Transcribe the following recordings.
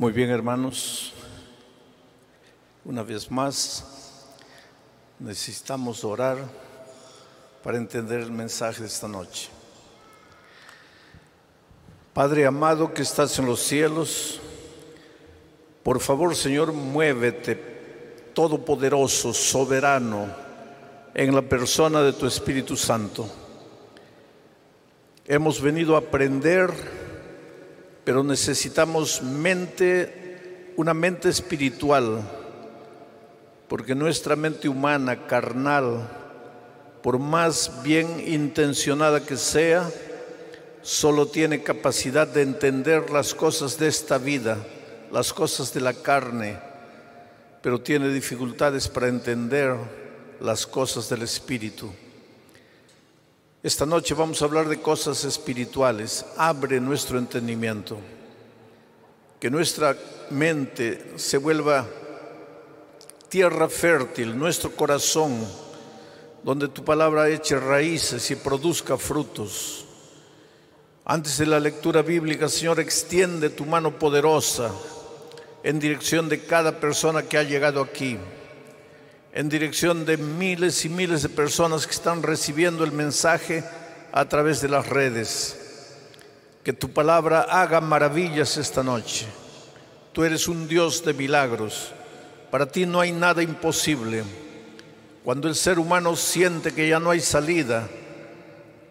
Muy bien, hermanos. Una vez más, necesitamos orar para entender el mensaje de esta noche. Padre amado que estás en los cielos, por favor, Señor, muévete, todopoderoso, soberano, en la persona de tu Espíritu Santo. Hemos venido a aprender, pero necesitamos mente, una mente espiritual, porque nuestra mente humana, carnal, por más bien intencionada que sea, solo tiene capacidad de entender las cosas de esta vida, las cosas de la carne, pero tiene dificultades para entender las cosas del Espíritu. Esta noche vamos a hablar de cosas espirituales. Abre nuestro entendimiento. Que nuestra mente se vuelva tierra fértil, nuestro corazón, donde tu palabra eche raíces y produzca frutos. Antes de la lectura bíblica, Señor, extiende tu mano poderosa en dirección de cada persona que ha llegado aquí en dirección de miles y miles de personas que están recibiendo el mensaje a través de las redes. Que tu palabra haga maravillas esta noche. Tú eres un Dios de milagros. Para ti no hay nada imposible. Cuando el ser humano siente que ya no hay salida,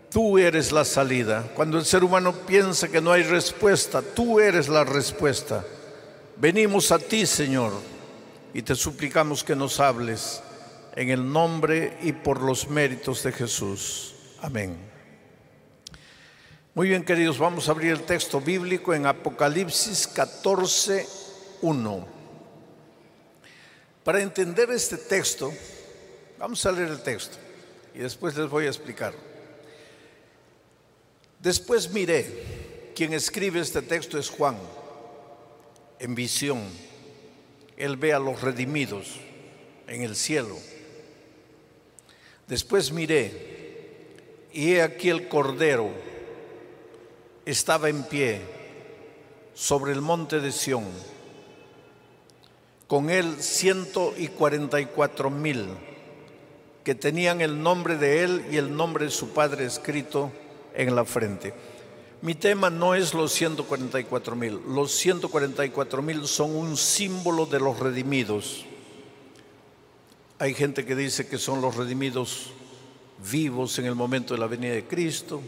tú eres la salida. Cuando el ser humano piensa que no hay respuesta, tú eres la respuesta. Venimos a ti, Señor y te suplicamos que nos hables en el nombre y por los méritos de Jesús. Amén. Muy bien, queridos, vamos a abrir el texto bíblico en Apocalipsis 14, 1. Para entender este texto, vamos a leer el texto y después les voy a explicar. Después miré, quien escribe este texto es Juan, en visión él ve a los redimidos en el cielo. Después miré y he aquí el Cordero estaba en pie sobre el monte de Sión, con él ciento y cuarenta y cuatro mil que tenían el nombre de él y el nombre de su padre escrito en la frente. Mi tema no es los 144 mil. Los 144 mil son un símbolo de los redimidos. Hay gente que dice que son los redimidos vivos en el momento de la venida de Cristo.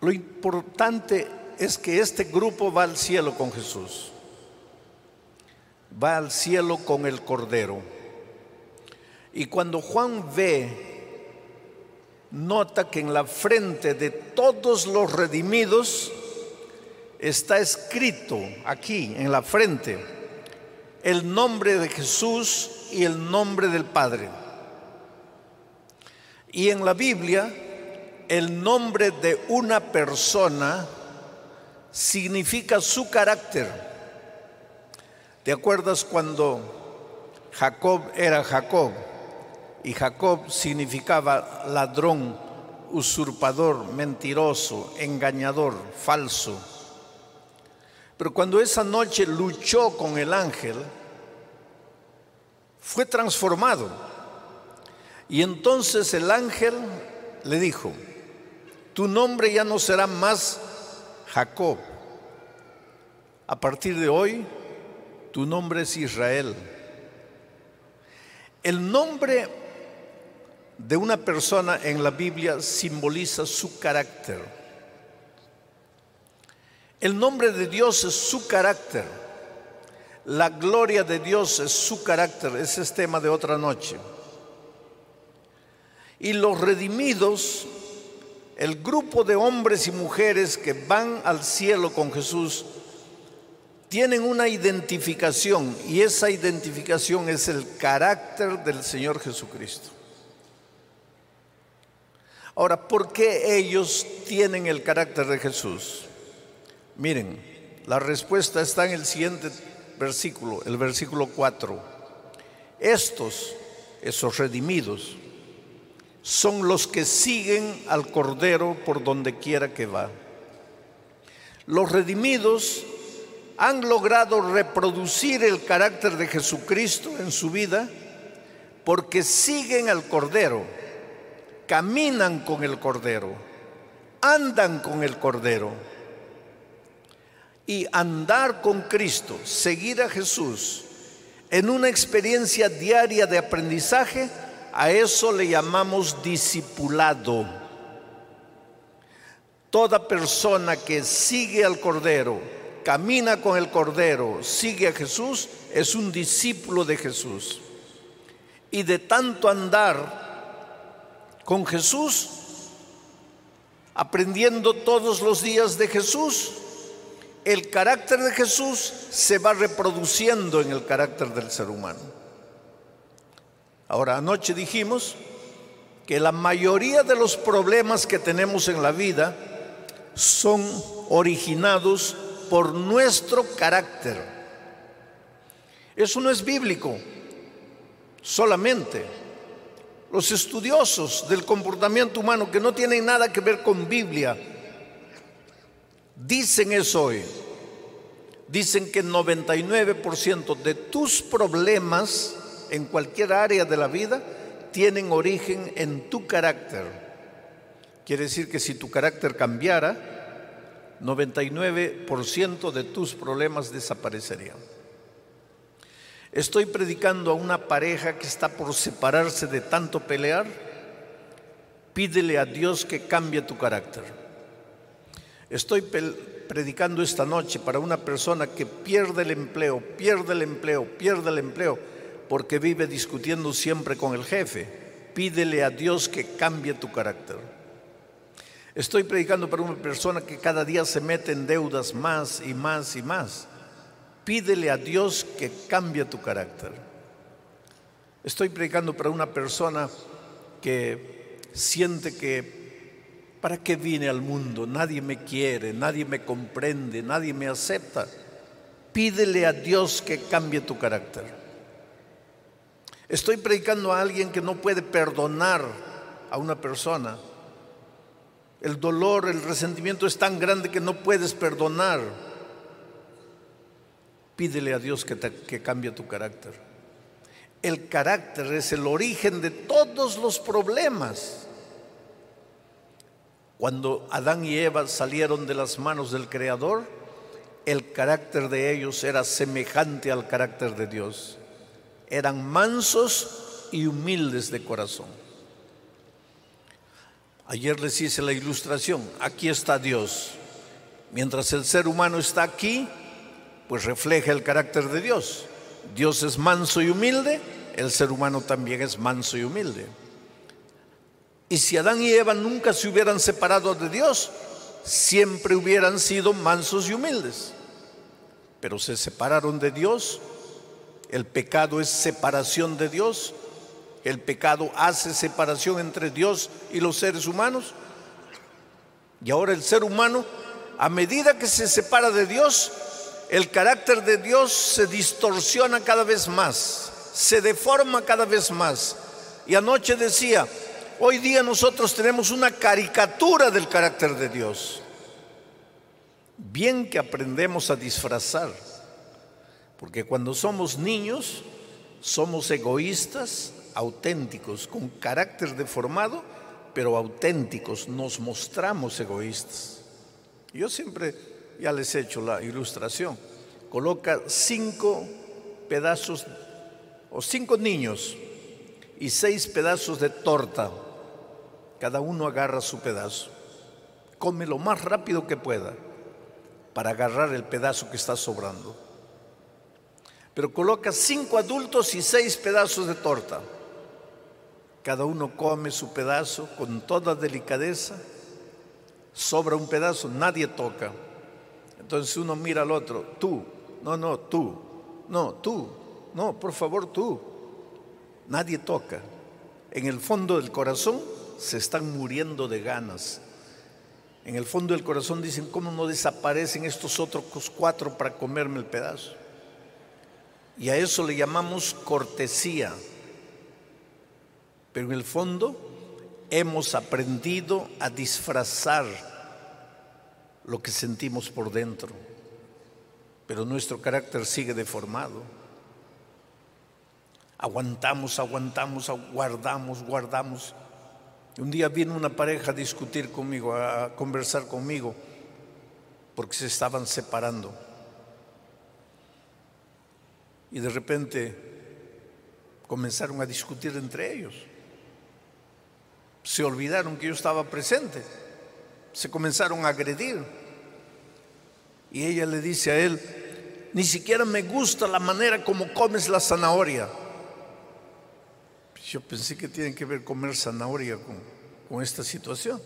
Lo importante es que este grupo va al cielo con Jesús. Va al cielo con el Cordero. Y cuando Juan ve nota que en la frente de todos los redimidos está escrito aquí en la frente el nombre de Jesús y el nombre del Padre. Y en la Biblia el nombre de una persona significa su carácter. ¿Te acuerdas cuando Jacob era Jacob? Y Jacob significaba ladrón, usurpador, mentiroso, engañador, falso. Pero cuando esa noche luchó con el ángel, fue transformado. Y entonces el ángel le dijo, tu nombre ya no será más Jacob. A partir de hoy, tu nombre es Israel. El nombre de una persona en la Biblia simboliza su carácter. El nombre de Dios es su carácter. La gloria de Dios es su carácter. Ese es tema de otra noche. Y los redimidos, el grupo de hombres y mujeres que van al cielo con Jesús, tienen una identificación y esa identificación es el carácter del Señor Jesucristo. Ahora, ¿por qué ellos tienen el carácter de Jesús? Miren, la respuesta está en el siguiente versículo, el versículo 4. Estos, esos redimidos, son los que siguen al Cordero por donde quiera que va. Los redimidos han logrado reproducir el carácter de Jesucristo en su vida porque siguen al Cordero, caminan con el Cordero, andan con el Cordero. Y andar con Cristo, seguir a Jesús en una experiencia diaria de aprendizaje, a eso le llamamos discipulado. Toda persona que sigue al Cordero, camina con el Cordero, sigue a Jesús, es un discípulo de Jesús. Y de tanto andar con Jesús, aprendiendo todos los días de Jesús, el carácter de Jesús se va reproduciendo en el carácter del ser humano. Ahora, anoche dijimos que la mayoría de los problemas que tenemos en la vida son originados por nuestro carácter. Eso no es bíblico solamente. Los estudiosos del comportamiento humano que no tienen nada que ver con Biblia dicen eso hoy. Dicen que el 99% de tus problemas en cualquier área de la vida tienen origen en tu carácter. Quiere decir que si tu carácter cambiara, 99% de tus problemas desaparecerían. Estoy predicando a una pareja que está por separarse de tanto pelear. Pídele a Dios que cambie tu carácter. Estoy predicando esta noche para una persona que pierde el empleo, pierde el empleo, pierde el empleo, porque vive discutiendo siempre con el jefe. Pídele a Dios que cambie tu carácter. Estoy predicando para una persona que cada día se mete en deudas más y más y más. Pídele a Dios que cambie tu carácter. Estoy predicando para una persona que siente que, ¿para qué vine al mundo? Nadie me quiere, nadie me comprende, nadie me acepta. Pídele a Dios que cambie tu carácter. Estoy predicando a alguien que no puede perdonar a una persona el dolor, el resentimiento es tan grande que no puedes perdonar. Pídele a Dios que, cambie tu carácter. El carácter es el origen de todos los problemas. Cuando Adán y Eva salieron de las manos del Creador, el carácter de ellos era semejante al carácter de Dios. Eran mansos y humildes de corazón. Ayer les hice la ilustración, aquí está Dios. Mientras el ser humano está aquí, pues refleja el carácter de Dios. Dios es manso y humilde, el ser humano también es manso y humilde. Y si Adán y Eva nunca se hubieran separado de Dios, siempre hubieran sido mansos y humildes. Pero se separaron de Dios, el pecado es separación de Dios, el pecado hace separación entre Dios y los seres humanos. Y ahora el ser humano, a medida que se separa de Dios, el carácter de Dios se distorsiona cada vez más, se deforma cada vez más. Y anoche decía, hoy día nosotros tenemos una caricatura del carácter de Dios. Bien que aprendemos a disfrazar, porque cuando somos niños somos egoístas, auténticos, con carácter deformado, pero auténticos, nos mostramos egoístas. Yo siempre ya les he hecho la ilustración. Coloca cinco pedazos o cinco niños y seis pedazos de torta. Cada uno agarra su pedazo. Come lo más rápido que pueda para agarrar el pedazo que está sobrando. Pero coloca cinco adultos y seis pedazos de torta. Cada uno come su pedazo con toda delicadeza. Sobra un pedazo, nadie toca. Entonces uno mira al otro, tú, no, no, tú, no, tú, no, por favor tú. Nadie toca. En el fondo del corazón se están muriendo de ganas. En el fondo del corazón dicen, ¿cómo no desaparecen estos otros cuatro para comerme el pedazo? Y a eso le llamamos cortesía. Pero en el fondo hemos aprendido a disfrazar lo que sentimos por dentro. pero nuestro carácter sigue deformado. Aguantamos, aguantamos, guardamos, guardamos. Un día vino una pareja a discutir conmigo, a conversar conmigo, porque se estaban separando. Y de repente comenzaron a discutir entre ellos. Se olvidaron que yo estaba presente. Se comenzaron a agredir. Y ella le dice a él, ni siquiera me gusta la manera como comes la zanahoria. Yo pensé que tiene que ver comer zanahoria con, con esta situación.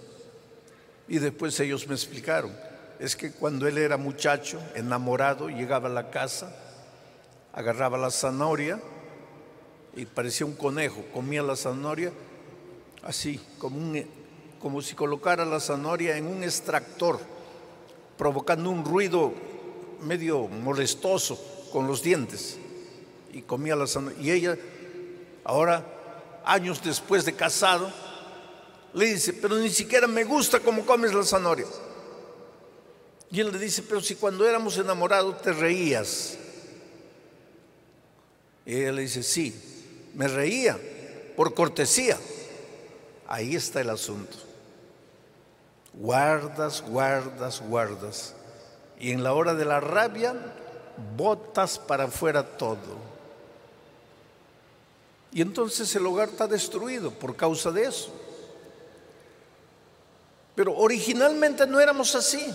Y después ellos me explicaron, es que cuando él era muchacho, enamorado, llegaba a la casa, agarraba la zanahoria y parecía un conejo, comía la zanahoria así, como, un, como si colocara la zanahoria en un extractor, provocando un ruido medio molestoso con los dientes. Y comía la zanahoria. Y ella, ahora, años después de casado, le dice, pero ni siquiera me gusta cómo comes la zanahoria. Y él le dice, pero si cuando éramos enamorados te reías. Y ella le dice, sí, me reía por cortesía. Ahí está el asunto. Guardas, guardas, guardas. Y en la hora de la rabia, botas para afuera todo. Y entonces el hogar está destruido por causa de eso. Pero originalmente no éramos así.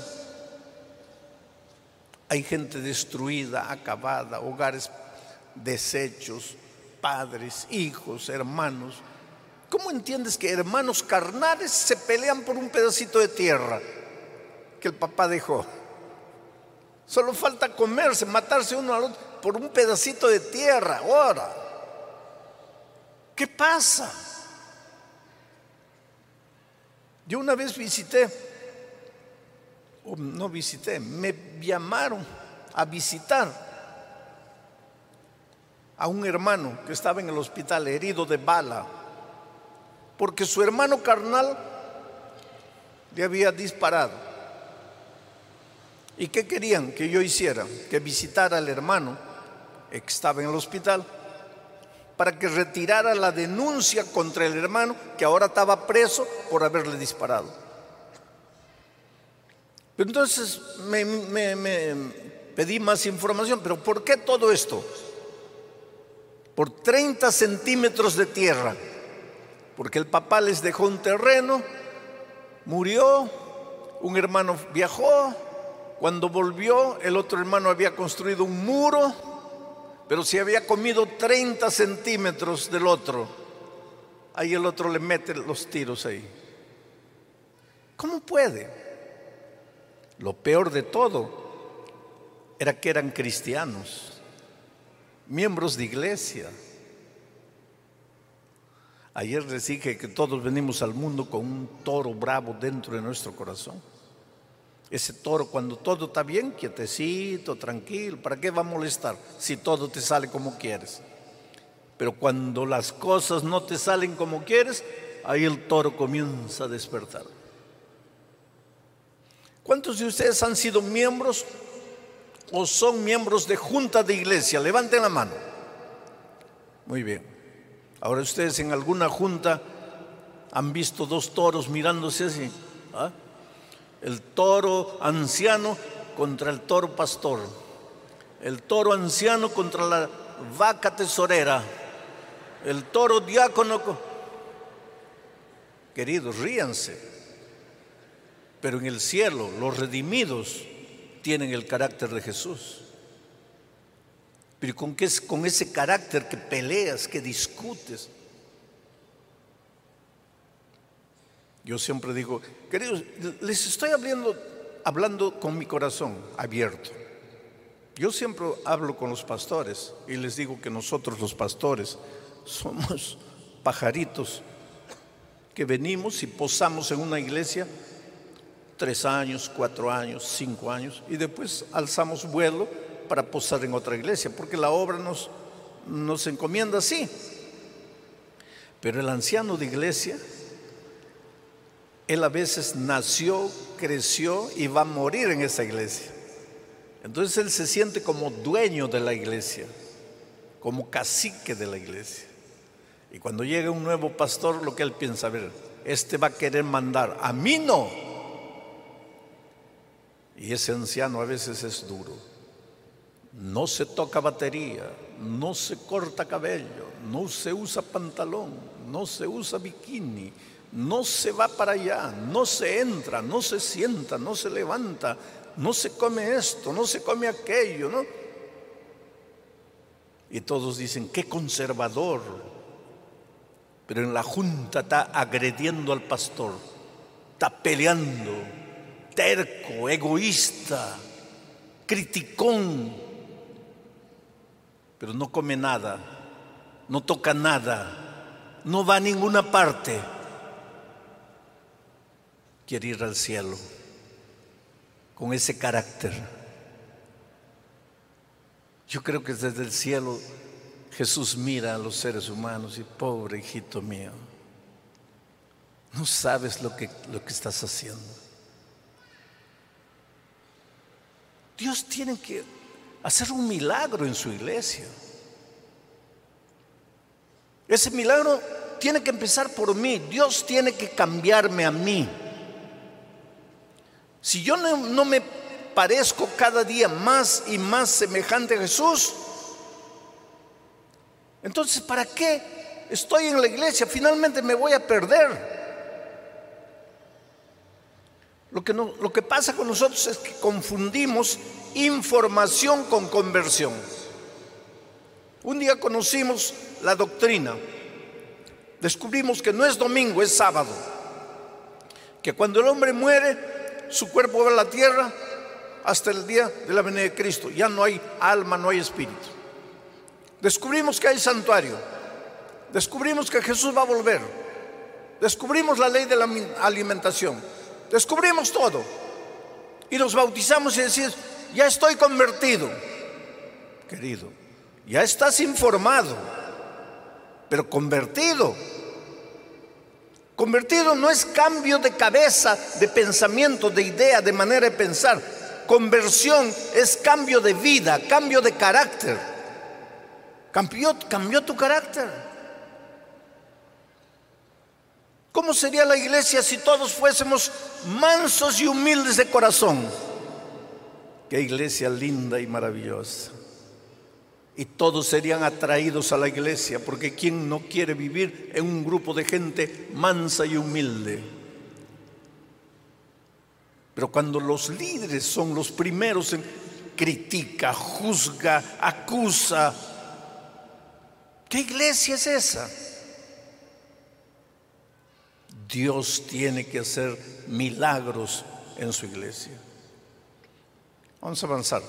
Hay gente destruida, acabada, hogares deshechos, padres, hijos, hermanos. ¿Cómo entiendes que hermanos carnales se pelean por un pedacito de tierra que el papá dejó? Solo falta comerse, matarse uno al otro por un pedacito de tierra. Ahora, ¿qué pasa? Yo una vez visité, o no visité, me llamaron a visitar a un hermano que estaba en el hospital herido de bala, porque su hermano carnal le había disparado. ¿Y qué querían que yo hiciera? Que visitara al hermano que estaba en el hospital para que retirara la denuncia contra el hermano que ahora estaba preso por haberle disparado. Entonces me, me pedí más información, pero ¿por qué todo esto? por 30 centímetros de tierra, porque el papá les dejó un terreno, murió, un hermano viajó, cuando volvió el otro hermano había construido un muro, pero se había comido 30 centímetros del otro, ahí el otro le mete los tiros ahí. ¿Cómo puede? Lo peor de todo era que eran cristianos miembros de iglesia. Ayer les dije que todos venimos al mundo con un toro bravo dentro de nuestro corazón. Ese toro cuando todo está bien, quietecito, tranquilo, ¿para qué va a molestar si todo te sale como quieres? Pero cuando las cosas no te salen como quieres, ahí el toro comienza a despertar. ¿Cuántos de ustedes han sido miembros o son miembros de junta de iglesia? Levanten la mano. Muy bien. Ahora ustedes en alguna junta han visto dos toros mirándose así. ¿ah? El toro anciano contra el toro pastor. El toro anciano contra la vaca tesorera. El toro diácono. Queridos, ríanse. Pero en el cielo, los redimidos tienen el carácter de Jesús. Pero con, qué, con ese carácter que peleas, que discutes. Yo siempre digo, queridos, les estoy hablando, hablando con mi corazón abierto. Yo siempre hablo con los pastores y les digo que nosotros los pastores somos pajaritos que venimos y posamos en una iglesia tres años, cuatro años, cinco años, y después alzamos vuelo para posar en otra iglesia, porque la obra nos, nos encomienda así. Pero el anciano de iglesia, él a veces nació, creció y va a morir en esa iglesia. Entonces él se siente como dueño de la iglesia, como cacique de la iglesia. Y cuando llega un nuevo pastor, lo que él piensa, a ver, este va a querer mandar, a mí no. Y ese anciano a veces es duro. No se toca batería, no se corta cabello, no se usa pantalón, no se usa bikini, no se va para allá, no se entra, no se sienta, no se levanta, no se come esto, no se come aquello, ¿no? Y todos dicen, qué conservador. Pero en la junta está agrediendo al pastor, está peleando, terco, egoísta, criticón, pero no come nada, no toca nada, no va a ninguna parte. Quiere ir al cielo con ese carácter. Yo creo que desde el cielo Jesús mira a los seres humanos y pobre hijito mío, no sabes lo que, lo que estás haciendo. Dios tiene que hacer un milagro en su iglesia. Ese milagro tiene que empezar por mí. Dios tiene que cambiarme a mí. Si yo no, me parezco cada día más y más semejante a Jesús, entonces ¿para qué estoy en la iglesia? Finalmente me voy a perder. Lo que, no, lo que pasa con nosotros es que confundimos información con conversión. Un día conocimos la doctrina, descubrimos que no es domingo, es sábado, que cuando el hombre muere su cuerpo va a la tierra hasta el día de la venida de Cristo. Ya no hay alma, no hay espíritu. Descubrimos que hay santuario. Descubrimos que Jesús va a volver. Descubrimos la ley de la alimentación. Descubrimos todo. Y nos bautizamos y decimos, ya estoy convertido. Querido, ya estás informado, pero convertido Convertido no es cambio de cabeza, de pensamiento, de idea, de manera de pensar. Conversión es cambio de vida, cambio de carácter. Cambió, cambió tu carácter. ¿Cómo sería la iglesia si todos fuésemos mansos y humildes de corazón? Qué iglesia linda y maravillosa y todos serían atraídos a la iglesia, porque ¿quién no quiere vivir en un grupo de gente mansa y humilde? Pero cuando los líderes son los primeros en critica, juzga, acusa, ¿qué iglesia es esa? Dios tiene que hacer milagros en su iglesia. Vamos a avanzar.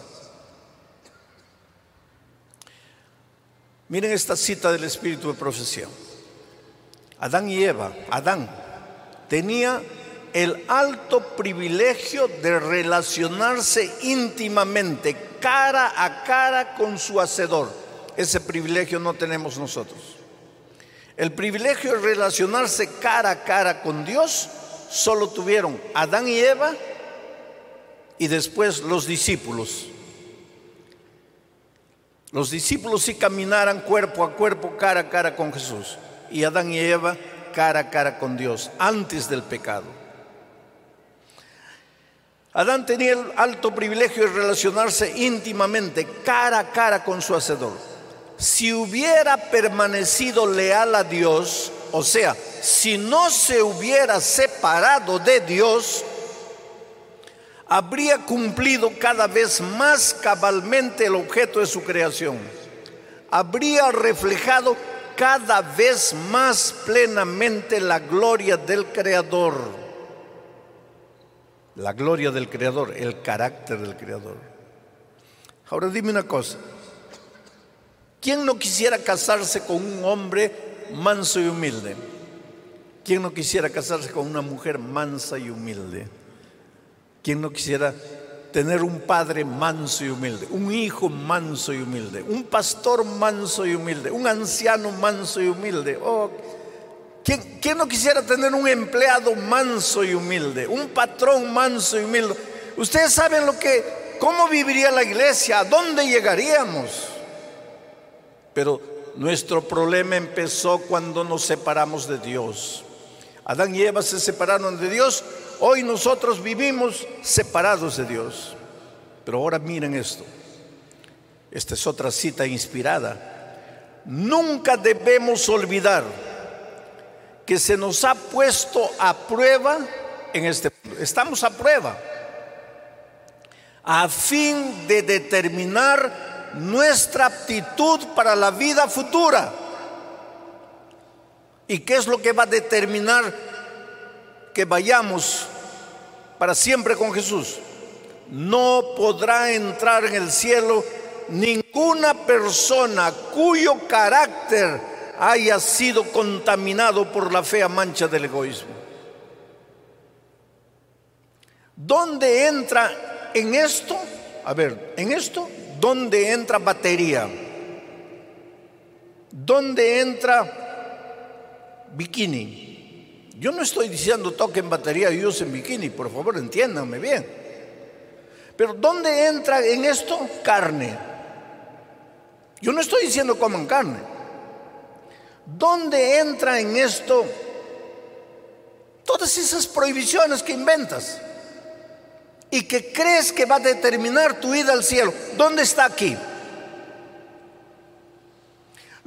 Miren esta cita del Espíritu de profesión. Adán y Eva, Adán, tenía el alto privilegio de relacionarse íntimamente, cara a cara con su hacedor. Ese privilegio no tenemos nosotros. El privilegio de relacionarse cara a cara con Dios solo tuvieron Adán y Eva y después los discípulos. Los discípulos sí caminaran cuerpo a cuerpo, cara a cara con Jesús. Y Adán y Eva cara a cara con Dios, antes del pecado. Adán tenía el alto privilegio de relacionarse íntimamente, cara a cara con su Hacedor. Si hubiera permanecido leal a Dios, o sea, si no se hubiera separado de Dios, habría cumplido cada vez más cabalmente el objeto de su creación. Habría reflejado cada vez más plenamente la gloria del Creador. La gloria del Creador, el carácter del Creador. Ahora dime una cosa. ¿Quién no quisiera casarse con un hombre manso y humilde? ¿Quién no quisiera casarse con una mujer mansa y humilde? ¿Quién no quisiera tener un padre manso y humilde, un hijo manso y humilde, un pastor manso y humilde, un anciano manso y humilde? Oh, ¿quién, ¿Quién no quisiera tener un empleado manso y humilde, un patrón manso y humilde? Ustedes saben lo que ¿cómo viviría la iglesia? ¿A dónde llegaríamos? Pero nuestro problema empezó cuando nos separamos de Dios. Adán y Eva se separaron de Dios, hoy nosotros vivimos separados de Dios. Pero ahora miren esto, esta es otra cita inspirada. Nunca debemos olvidar que se nos ha puesto a prueba en este estamos a prueba a fin de determinar nuestra aptitud para la vida futura. ¿Y qué es lo que va a determinar que vayamos para siempre con Jesús? No podrá entrar en el cielo ninguna persona cuyo carácter haya sido contaminado por la fea mancha del egoísmo. ¿Dónde entra en esto? A ver, en esto, ¿dónde entra batería? ¿Dónde entra bikini? Yo no estoy diciendo toquen batería y usen bikini, por favor, entiéndanme bien. Pero ¿dónde entra en esto carne? Yo no estoy diciendo coman carne. ¿Dónde entra en esto todas esas prohibiciones que inventas? y que crees que va a determinar tu ida al cielo. ¿Dónde está aquí?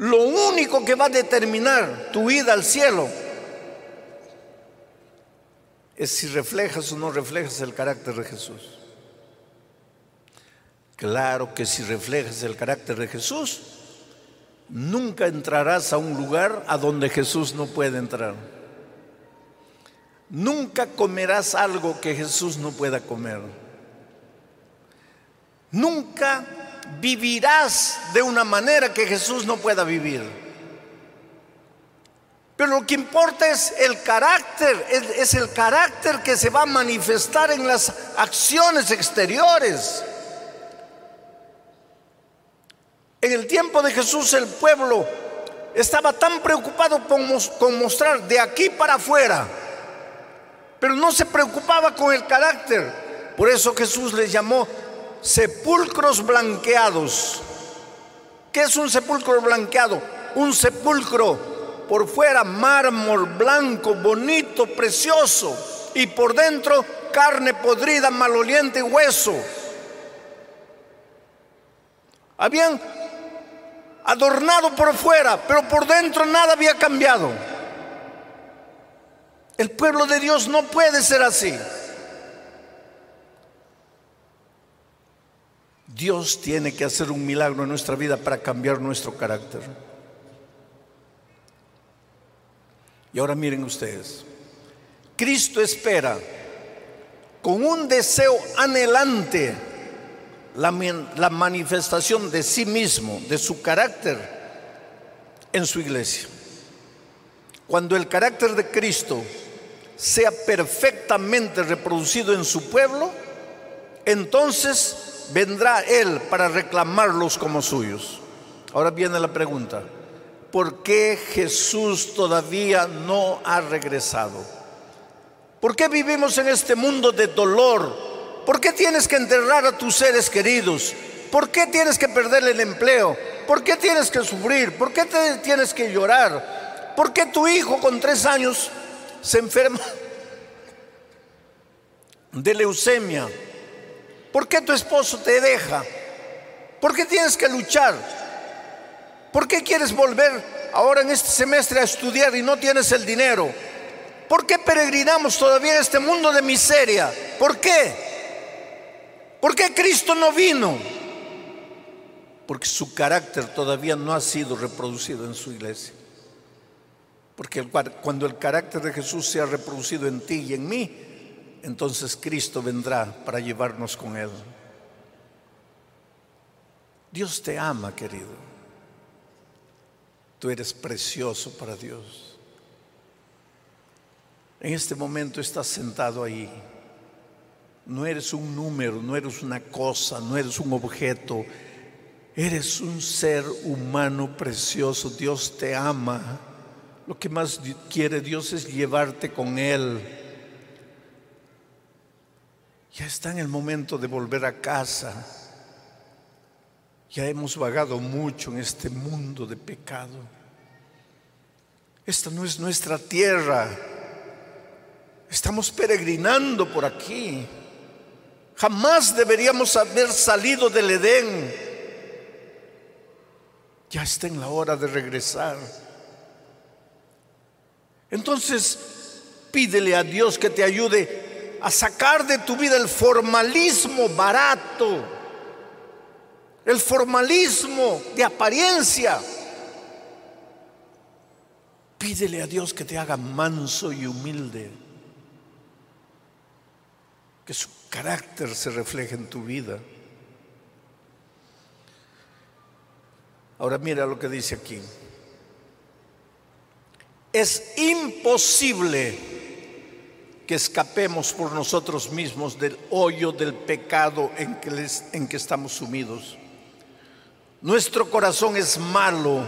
Lo único que va a determinar tu ida al cielo es si reflejas o no reflejas el carácter de Jesús. Claro que si reflejas el carácter de Jesús, nunca entrarás a un lugar a donde Jesús no puede entrar. Nunca comerás algo que Jesús no pueda comer. Nunca vivirás de una manera que Jesús no pueda vivir. Pero lo que importa es el carácter, es, el carácter que se va a manifestar en las acciones exteriores. En el tiempo de Jesús el pueblo estaba tan preocupado con mostrar de aquí para afuera pero no se preocupaba con el carácter. Por eso Jesús les llamó sepulcros blanqueados. ¿Qué es un sepulcro blanqueado? Un sepulcro por fuera mármol blanco, bonito, precioso, y por dentro carne podrida, maloliente y hueso. Habían adornado por fuera, pero por dentro nada había cambiado. El pueblo de Dios no puede ser así. Dios tiene que hacer un milagro en nuestra vida para cambiar nuestro carácter. Y ahora miren ustedes, Cristo espera con un deseo anhelante la, manifestación de sí mismo, de su carácter en su iglesia. Cuando el carácter de Cristo sea perfectamente reproducido en su pueblo, entonces vendrá Él para reclamarlos como suyos. Ahora viene la pregunta, ¿por qué Jesús todavía no ha regresado? ¿Por qué vivimos en este mundo de dolor? ¿Por qué tienes que enterrar a tus seres queridos? ¿Por qué tienes que perder el empleo? ¿Por qué tienes que sufrir? ¿Por qué tienes que llorar? ¿Por qué tu hijo con tres años se enferma de leucemia? ¿Por qué tu esposo te deja? ¿Por qué tienes que luchar? ¿Por qué quieres volver ahora en este semestre a estudiar y no tienes el dinero? ¿Por qué peregrinamos todavía en este mundo de miseria? ¿Por qué? ¿Por qué Cristo no vino? Porque su carácter todavía no ha sido reproducido en su iglesia. Porque cuando el carácter de Jesús sea reproducido en ti y en mí, entonces Cristo vendrá para llevarnos con Él. Dios te ama, querido. Tú eres precioso para Dios. En este momento estás sentado ahí. No eres un número, no eres una cosa, no eres un objeto. Eres un ser humano precioso. Dios te ama. Lo que más quiere Dios es llevarte con Él. Ya está en el momento de volver a casa. Ya hemos vagado mucho en este mundo de pecado. Esta no es nuestra tierra. Estamos peregrinando por aquí. Jamás deberíamos haber salido del Edén. Ya está en la hora de regresar. Entonces, pídele a Dios que te ayude a sacar de tu vida el formalismo barato, el formalismo de apariencia. Pídele a Dios que te haga manso y humilde, que su carácter se refleje en tu vida. Ahora mira lo que dice aquí. Es imposible que escapemos por nosotros mismos del hoyo del pecado en que, les, en que estamos sumidos. Nuestro corazón es malo,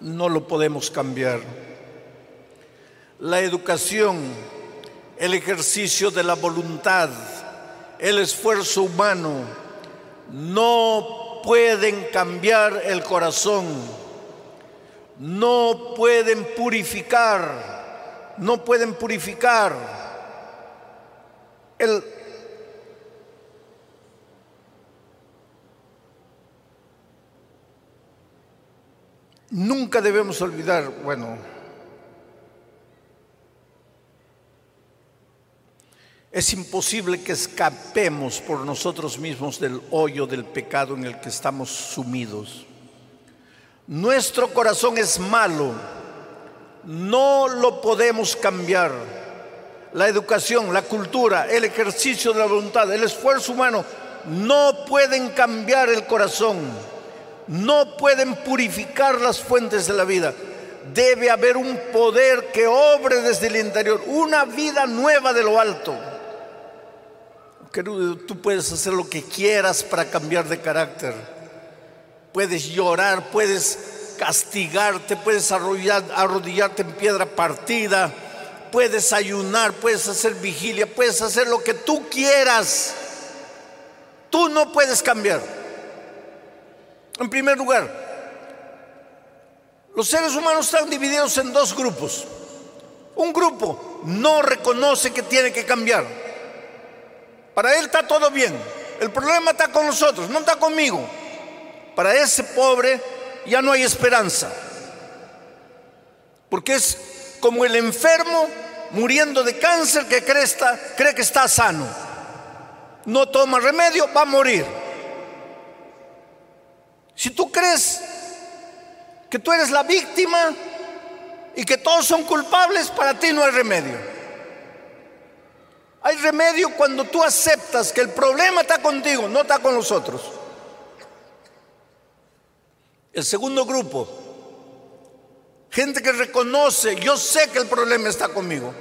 no lo podemos cambiar. La educación, el ejercicio de la voluntad, el esfuerzo humano, no pueden cambiar el corazón no pueden purificar, no pueden purificar el Nunca debemos olvidar, bueno, es imposible que escapemos por nosotros mismos del hoyo del pecado en el que estamos sumidos. Nuestro corazón es malo, no lo podemos cambiar. La educación, la cultura, el ejercicio de la voluntad, el esfuerzo humano no pueden cambiar el corazón, no pueden purificar las fuentes de la vida. Debe haber un poder que obre desde el interior, una vida nueva de lo alto. Tú puedes hacer lo que quieras para cambiar de carácter puedes llorar, puedes castigarte, puedes arrodillarte en piedra partida, puedes ayunar, puedes hacer vigilia, puedes hacer lo que tú quieras. Tú no puedes cambiar. En primer lugar, los seres humanos están divididos en dos grupos. Un grupo no reconoce que tiene que cambiar. Para él está todo bien. El problema está con nosotros, no está conmigo. Para ese pobre ya no hay esperanza. Porque es como el enfermo muriendo de cáncer que cree, cree que está sano. No toma remedio, va a morir. Si tú crees que tú eres la víctima y que todos son culpables, para ti no hay remedio. Hay remedio cuando tú aceptas que el problema está contigo, no está con los otros. El segundo grupo, gente que reconoce, yo sé que el problema está conmigo,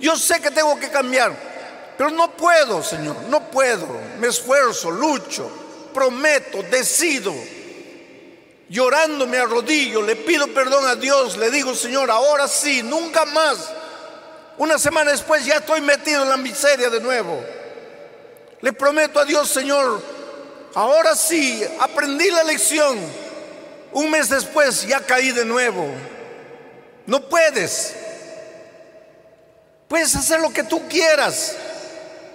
yo sé que tengo que cambiar, pero no puedo, Señor, no puedo, me esfuerzo, lucho, prometo, decido. Llorando me arrodillo, le pido perdón a Dios, le digo, Señor, ahora sí, nunca más. Una semana después ya estoy metido en la miseria de nuevo. Le prometo a Dios, Señor, ahora sí, aprendí la lección un mes después ya caí de nuevo. No puedes. Puedes hacer lo que tú quieras.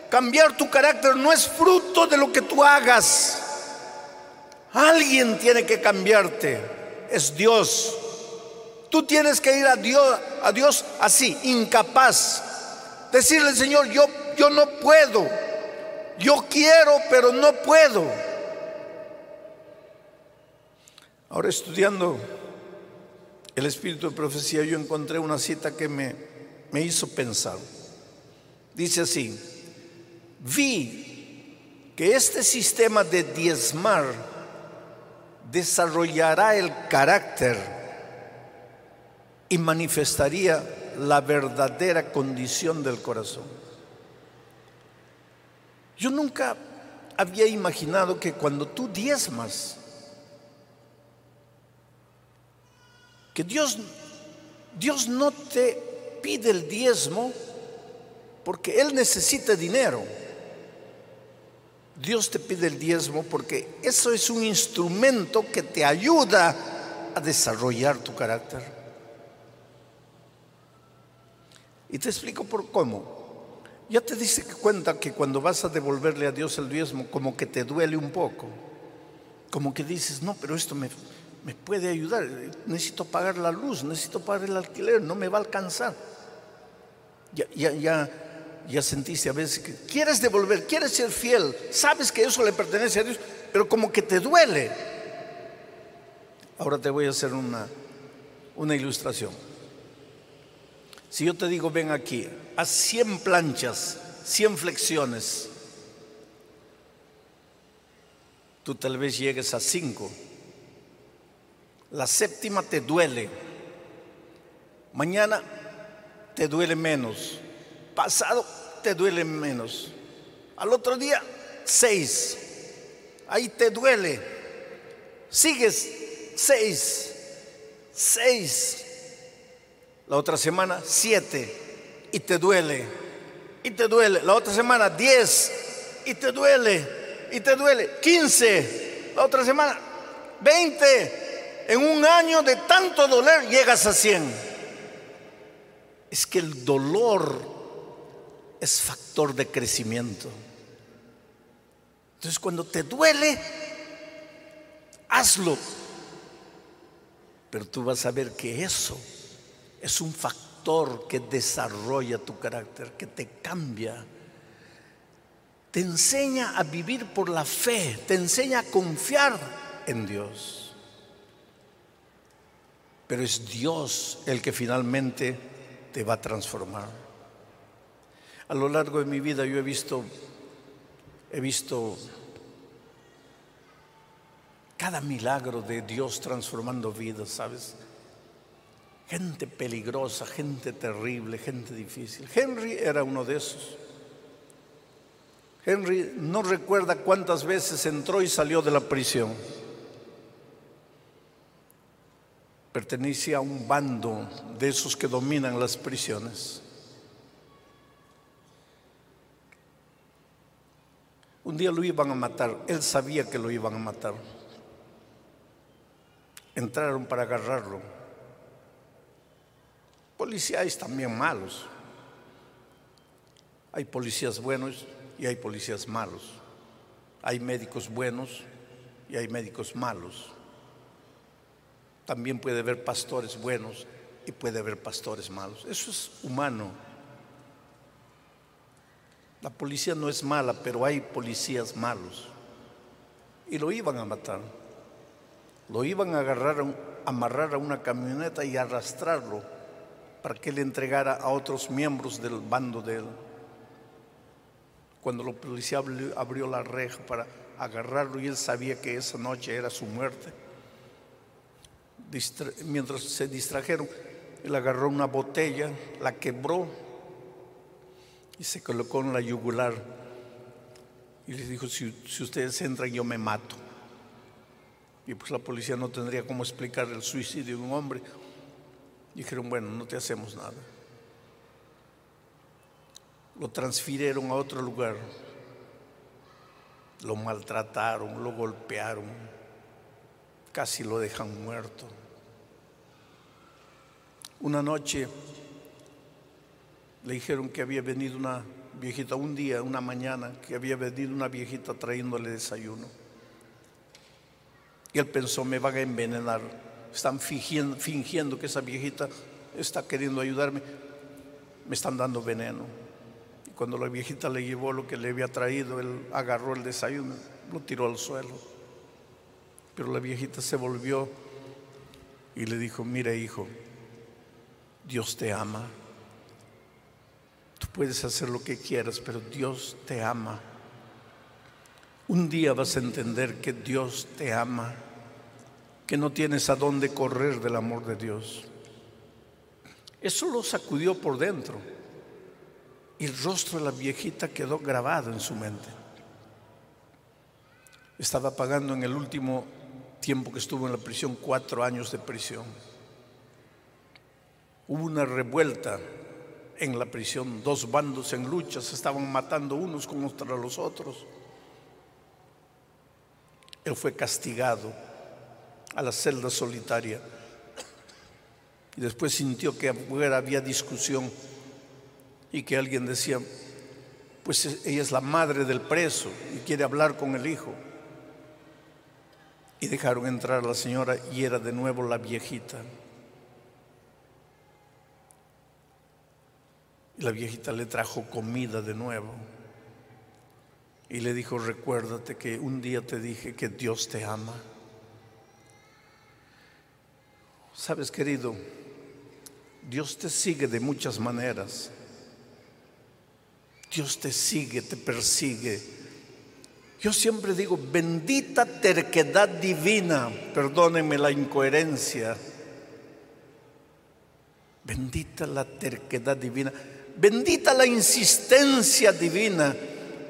Cambiar tu carácter no es fruto de lo que tú hagas. Alguien tiene que cambiarte. Es Dios. Tú tienes que ir a Dios, a Dios así, incapaz. Decirle, Señor, yo, yo no puedo. Yo quiero, pero no puedo. Ahora estudiando el espíritu de profecía, yo encontré una cita que me, me hizo pensar. Dice así, vi que este sistema de diezmar desarrollará el carácter y manifestaría la verdadera condición del corazón. Yo nunca había imaginado que cuando tú diezmas, que Dios, Dios no te pide el diezmo porque Él necesita dinero. Dios te pide el diezmo porque eso es un instrumento que te ayuda a desarrollar tu carácter. Y te explico por cómo. Ya te dice que cuenta que cuando vas a devolverle a Dios el diezmo, como que te duele un poco. Como que dices, no, pero esto me, me puede ayudar. Necesito pagar la luz, necesito pagar el alquiler, no me va a alcanzar. Ya, ya, ya, sentiste a veces que quieres devolver, quieres ser fiel, sabes que eso le pertenece a Dios, pero como que te duele. Ahora te voy a hacer una, una ilustración. Si yo te digo, ven aquí, haz 100 planchas, 100 flexiones, tú tal vez llegues a 5. La séptima te duele. Mañana te duele menos. Pasado te duele menos. Al otro día, 6. Ahí te duele. Sigues, 6. 6 la otra semana 7 y te duele, y te duele. La otra semana 10 y te duele, y te duele. 15, la otra semana 20. En un año de tanto doler llegas a 100. Es que el dolor es factor de crecimiento. Entonces cuando te duele, hazlo. Pero tú vas a ver que eso es un factor que desarrolla tu carácter, que te cambia. Te enseña a vivir por la fe, te enseña a confiar en Dios. Pero es Dios el que finalmente te va a transformar. A lo largo de mi vida yo he visto he visto cada milagro de Dios transformando vidas, ¿sabes? gente peligrosa, gente terrible, gente difícil. Henry era uno de esos. Henry no recuerda cuántas veces entró y salió de la prisión. Pertenecía a un bando de esos que dominan las prisiones. Un día lo iban a matar, él sabía que lo iban a matar. Entraron para agarrarlo Policías también malos. Hay policías buenos y hay policías malos. Hay médicos buenos y hay médicos malos. También puede haber pastores buenos y puede haber pastores malos. Eso es humano. La policía no es mala, pero hay policías malos. Y lo iban a matar. Lo iban a agarrar, amarrar a una camioneta y arrastrarlo para que le entregara a otros miembros del bando de él. Cuando la policía abrió la reja para agarrarlo y él sabía que esa noche era su muerte, mientras se distrajeron, él agarró una botella, la quebró y se colocó en la yugular y les dijo, si, si ustedes entran yo me mato. Y pues la policía no tendría cómo explicar el suicidio de un hombre Dijeron, bueno, no te hacemos nada. Lo transfirieron a otro lugar. Lo maltrataron, lo golpearon, casi lo dejan muerto. Una noche le dijeron que había venido una viejita, un día, una mañana, que había venido una viejita trayéndole desayuno. Y él pensó, me van a envenenar están fingiendo, que esa viejita está queriendo ayudarme, me están dando veneno. Y cuando la viejita le llevó lo que le había traído, él agarró el desayuno, lo tiró al suelo. Pero la viejita se volvió y le dijo, mira hijo, Dios te ama. Tú puedes hacer lo que quieras, pero Dios te ama. Un día vas a entender que Dios te ama que no tienes a dónde correr del amor de Dios. Eso lo sacudió por dentro y el rostro de la viejita quedó grabado en su mente. Estaba pagando en el último tiempo que estuvo en la prisión cuatro años de prisión. Hubo una revuelta en la prisión, dos bandos en lucha, se estaban matando unos contra los otros. Él fue castigado a la celda solitaria. Y después sintió que había discusión y que alguien decía, pues ella es la madre del preso y quiere hablar con el hijo. Y dejaron entrar a la señora y era de nuevo la viejita. La viejita le trajo comida de nuevo. Y le dijo, recuérdate que un día te dije que Dios te ama. Sabes, querido, Dios te sigue de muchas maneras. Dios te sigue, te persigue yo siempre digo, bendita terquedad divina, perdónenme la incoherencia, bendita la terquedad divina, bendita la insistencia divina,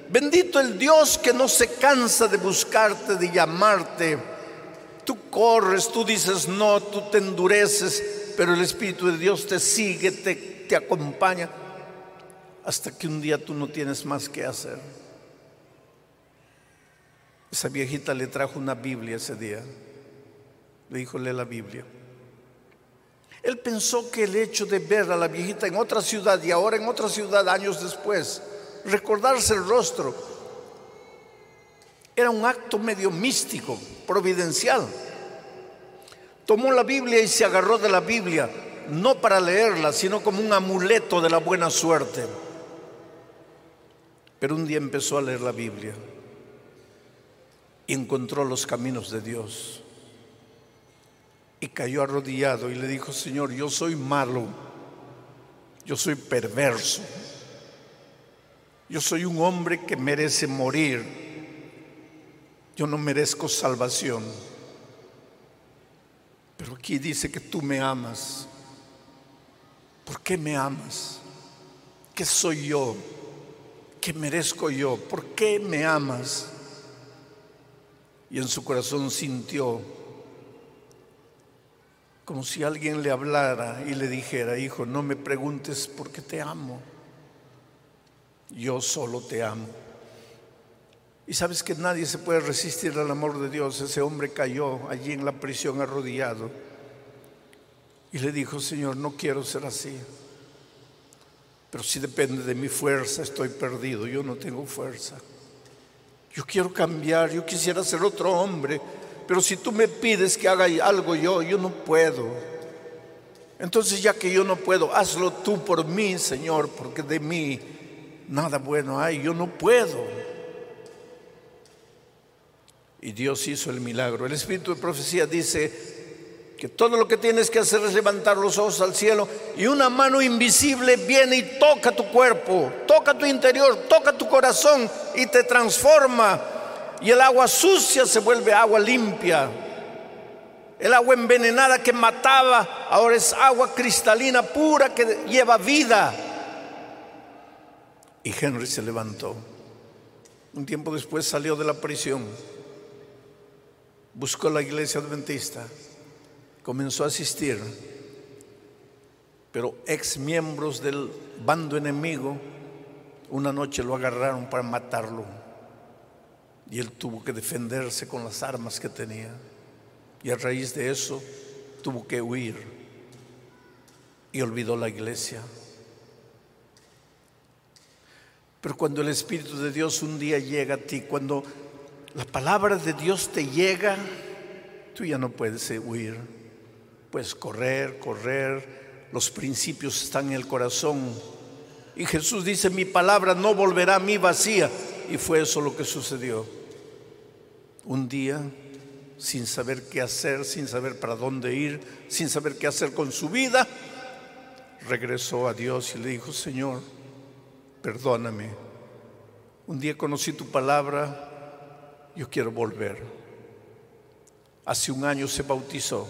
bendito el Dios que no se cansa de buscarte, de llamarte. Tú corres, tú dices no, tú te endureces, pero el Espíritu de Dios te sigue, te, te acompaña, hasta que un día tú no tienes más que hacer. Esa viejita le trajo una Biblia ese día. Le dijo, lee la Biblia. Él pensó que el hecho de ver a la viejita en otra ciudad y ahora en otra ciudad años después, recordarse el rostro, era un acto medio místico, providencial. Tomó la Biblia y se agarró de la Biblia, no para leerla, sino como un amuleto de la buena suerte. Pero un día empezó a leer la Biblia y encontró los caminos de Dios. Y cayó arrodillado y le dijo, Señor, yo soy malo, yo soy perverso, yo soy un hombre que merece morir, yo no merezco salvación. Pero aquí dice que tú me amas. ¿Por qué me amas? ¿Qué soy yo? ¿Qué merezco yo? ¿Por qué me amas? y en su corazón sintió como si alguien le hablara y le dijera, hijo, no me preguntes por qué te amo, yo solo te amo. Y sabes que nadie se puede resistir al amor de Dios. Ese hombre cayó allí en la prisión arrodillado y le dijo, Señor, no quiero ser así. Pero si depende de mi fuerza, estoy perdido, yo no tengo fuerza. Yo quiero cambiar, yo quisiera ser otro hombre, pero si tú me pides que haga algo yo, yo no puedo. Entonces ya que yo no puedo, hazlo tú por mí, Señor, porque de mí nada bueno hay, yo no puedo. Y Dios hizo el milagro. El Espíritu de Profecía dice, que todo lo que tienes que hacer es levantar los ojos al cielo y una mano invisible viene y toca tu cuerpo, toca tu interior, toca tu corazón y te transforma. Y el agua sucia se vuelve agua limpia. El agua envenenada que mataba ahora es agua cristalina pura que lleva vida. Y Henry se levantó. Un tiempo después salió de la prisión. Buscó la iglesia adventista comenzó a asistir, pero ex miembros del bando enemigo una noche lo agarraron para matarlo y él tuvo que defenderse con las armas que tenía y a raíz de eso tuvo que huir y olvidó la iglesia. Pero cuando el Espíritu de Dios un día llega a ti, cuando la palabra de Dios te llega, tú ya no puedes huir pues correr, correr, los principios están en el corazón. Y Jesús dice, mi palabra no volverá a mí vacía. Y fue eso lo que sucedió. Un día, sin saber qué hacer, sin saber para dónde ir, sin saber qué hacer con su vida, regresó a Dios y le dijo, Señor, perdóname. Un día conocí tu palabra, yo quiero volver. Hace un año se bautizó.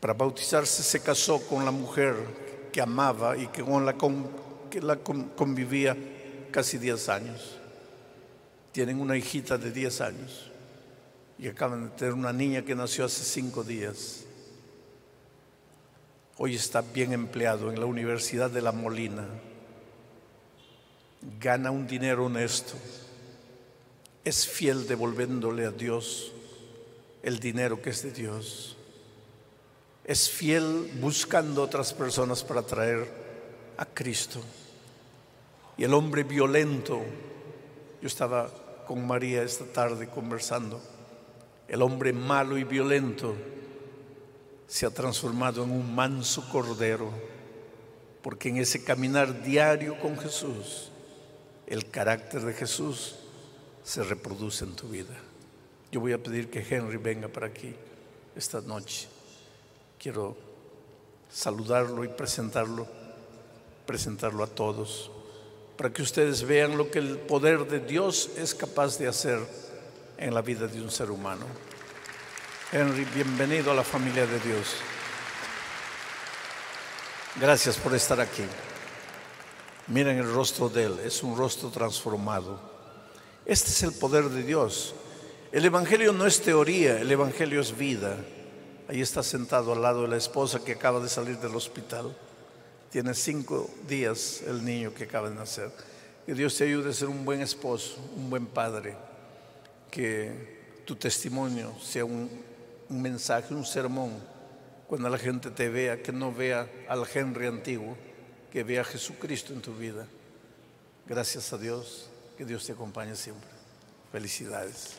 Para bautizarse se casó con la mujer que amaba y que con la, la convivía casi 10 años. Tienen una hijita de 10 años y acaban de tener una niña que nació hace 5 días. Hoy está bien empleado en la Universidad de La Molina. Gana un dinero honesto es fiel devolviéndole a Dios el dinero que es de Dios. Es fiel buscando otras personas para traer a Cristo. Y el hombre violento, yo estaba con María esta tarde conversando, el hombre malo y violento se ha transformado en un manso cordero, porque en ese caminar diario con Jesús, el carácter de Jesús se reproduce en tu vida. Yo voy a pedir que Henry venga para aquí esta noche. Quiero saludarlo y presentarlo, presentarlo a todos, para que ustedes vean lo que el poder de Dios es capaz de hacer en la vida de un ser humano. Henry, bienvenido a la familia de Dios. Gracias por estar aquí. Miren el rostro de él, es un rostro transformado. Este es el poder de Dios. El Evangelio no es teoría, el Evangelio es vida. Ahí está sentado al lado de la esposa que acaba de salir del hospital. Tiene cinco días el niño que acaba de nacer. Que Dios te ayude a ser un buen esposo, un buen padre. Que tu testimonio sea un, mensaje, un sermón. Cuando la gente te vea, que no vea al Henry antiguo, que vea a Jesucristo en tu vida. Gracias a Dios, que Dios te acompañe siempre. Felicidades.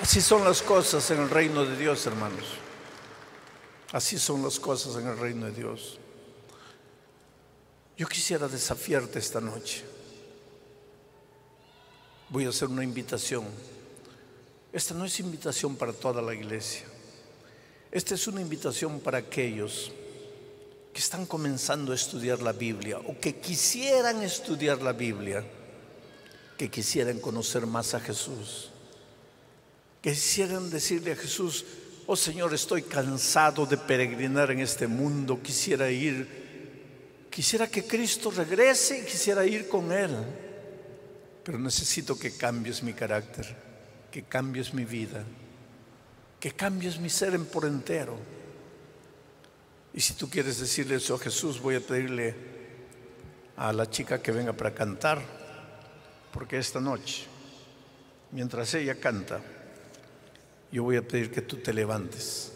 Así son las cosas en el reino de Dios, hermanos. Así son las cosas en el reino de Dios. Yo quisiera desafiarte esta noche. Voy a hacer una invitación. Esta no es invitación para toda la iglesia. Esta es una invitación para aquellos que están comenzando a estudiar la Biblia o que quisieran estudiar la Biblia, que quisieran conocer más a Jesús, que quisieran decirle a Jesús, oh Señor, estoy cansado de peregrinar en este mundo, quisiera ir, quisiera que Cristo regrese y quisiera ir con Él, pero necesito que cambies mi carácter, que cambies mi vida que cambies mi ser en por entero. Y si tú quieres decirle eso a Jesús, voy a pedirle a la chica que venga para cantar, porque esta noche, mientras ella canta, yo voy a pedir que tú te levantes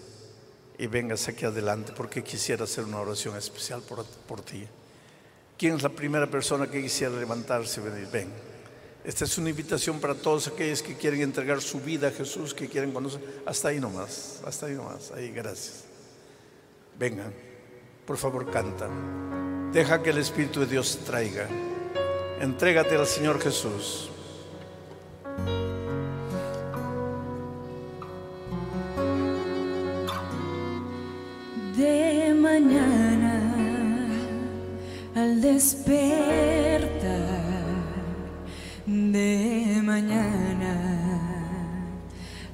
y vengas aquí adelante, porque quisiera hacer una oración especial por, por ti. ¿Quién es la primera persona que quisiera levantarse y venir? Ven. Esta es una invitación para todos aquellos que quieren entregar su vida a Jesús, que quieren conocer. Hasta ahí nomás, hasta ahí nomás, ahí, gracias. Vengan, por favor, canta. Deja que el Espíritu de Dios traiga. Entrégate al Señor Jesús. Despertar de mañana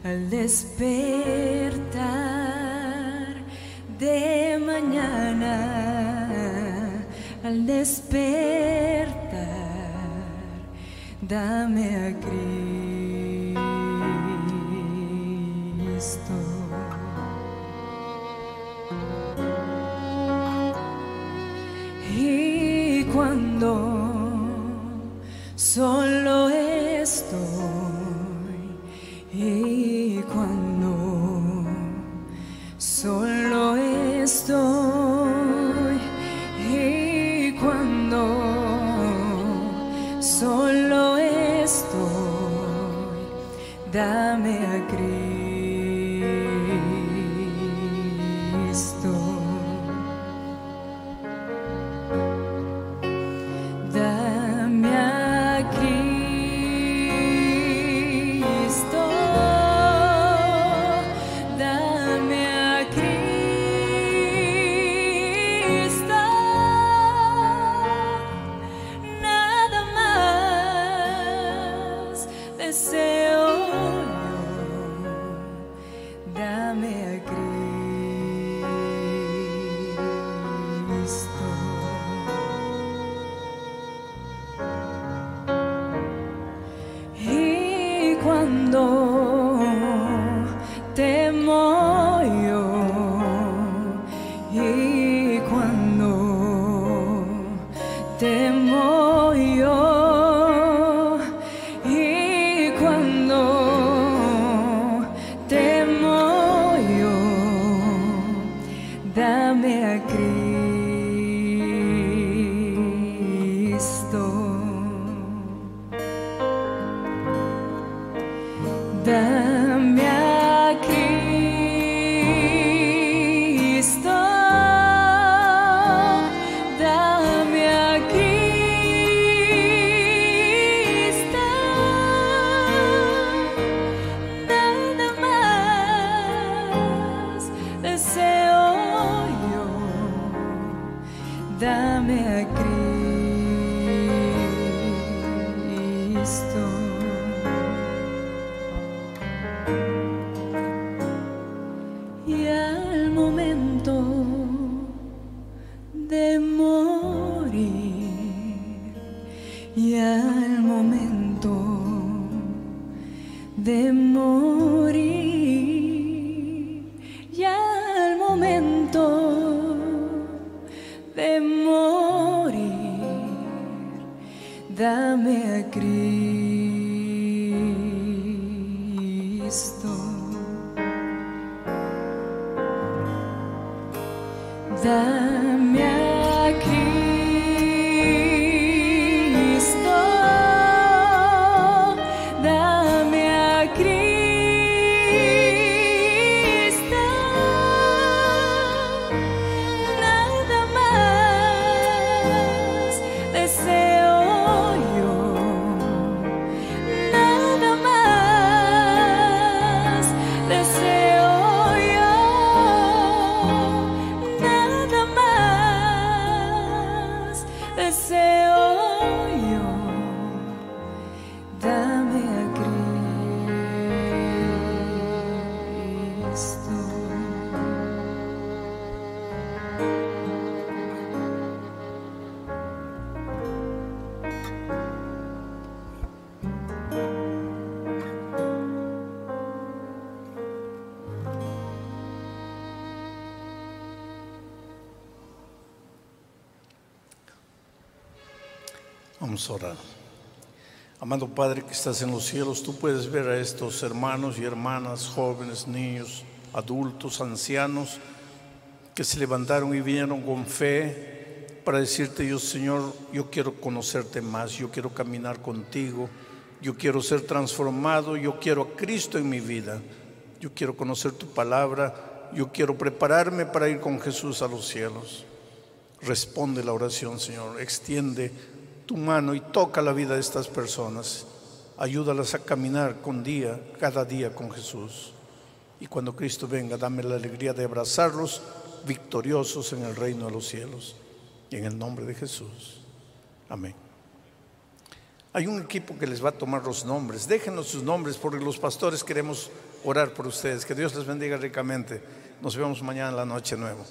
al despertar de mañana al despertar dame a Cristo Solo dame a Cristo. Vamos a orar. Amado Padre que estás en los cielos, tú puedes ver a estos hermanos y hermanas, jóvenes, niños, adultos, ancianos, que se levantaron y vinieron con fe para decirte, yo Señor, yo quiero conocerte más, yo quiero caminar contigo, yo quiero ser transformado, yo quiero a Cristo en mi vida, yo quiero conocer tu palabra, yo quiero prepararme para ir con Jesús a los cielos. Responde la oración, Señor. Extiende tu mano y toca la vida de estas personas. Ayúdalas a caminar con día, cada día con Jesús. Y cuando Cristo venga, dame la alegría de abrazarlos victoriosos en el reino de los cielos. Y en el nombre de Jesús. Amén. Hay un equipo que les va a tomar los nombres. Déjenos sus nombres porque los pastores queremos orar por ustedes. Que Dios les bendiga ricamente. Nos vemos mañana en la noche nuevo.